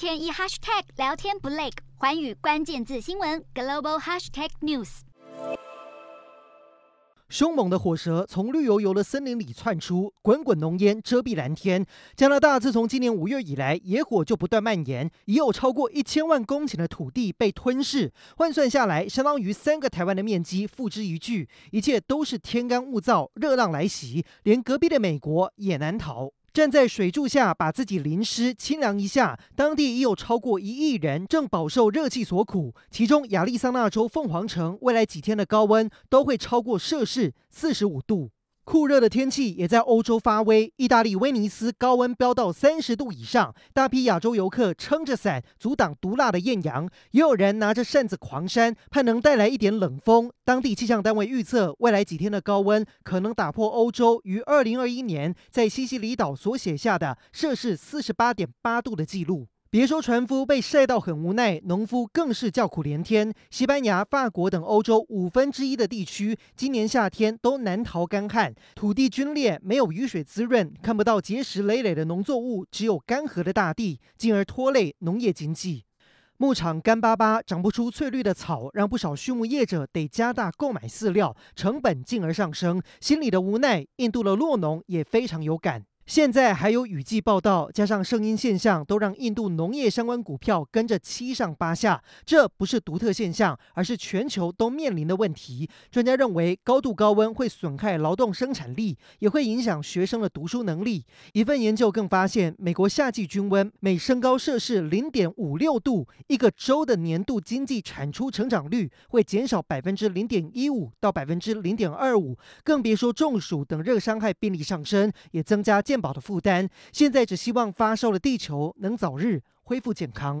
天一 hashtag 聊天不累，寰宇关键字新闻 global hashtag news。凶猛的火舌从绿油油的森林里窜出，滚滚浓烟遮蔽蓝天。加拿大自从今年五月以来，野火就不断蔓延，已有超过一千万公顷的土地被吞噬，换算下来，相当于三个台湾的面积付之一炬。一切都是天干物燥，热浪来袭，连隔壁的美国也难逃。站在水柱下，把自己淋湿清凉一下。当地已有超过一亿人正饱受热气所苦，其中亚利桑那州凤凰城未来几天的高温都会超过摄氏四十五度。酷热的天气也在欧洲发威，意大利威尼斯高温飙到三十度以上，大批亚洲游客撑着伞阻挡毒辣的艳阳，也有人拿着扇子狂扇，盼能带来一点冷风。当地气象单位预测，未来几天的高温可能打破欧洲于二零二一年在西西里岛所写下的摄氏四十八点八度的记录。别说船夫被晒到很无奈，农夫更是叫苦连天。西班牙、法国等欧洲五分之一的地区，今年夏天都难逃干旱，土地龟裂，没有雨水滋润，看不到结实累累的农作物，只有干涸的大地，进而拖累农业经济。牧场干巴巴，长不出翠绿的草，让不少畜牧业者得加大购买饲料，成本进而上升，心里的无奈，印度的落农也非常有感。现在还有雨季报道，加上圣婴现象，都让印度农业相关股票跟着七上八下。这不是独特现象，而是全球都面临的问题。专家认为，高度高温会损害劳动生产力，也会影响学生的读书能力。一份研究更发现，美国夏季均温每升高摄氏零点五六度，一个州的年度经济产出成长率会减少百分之零点一五到百分之零点二五。更别说中暑等热伤害病例上升，也增加健保的负担，现在只希望发烧的地球能早日恢复健康。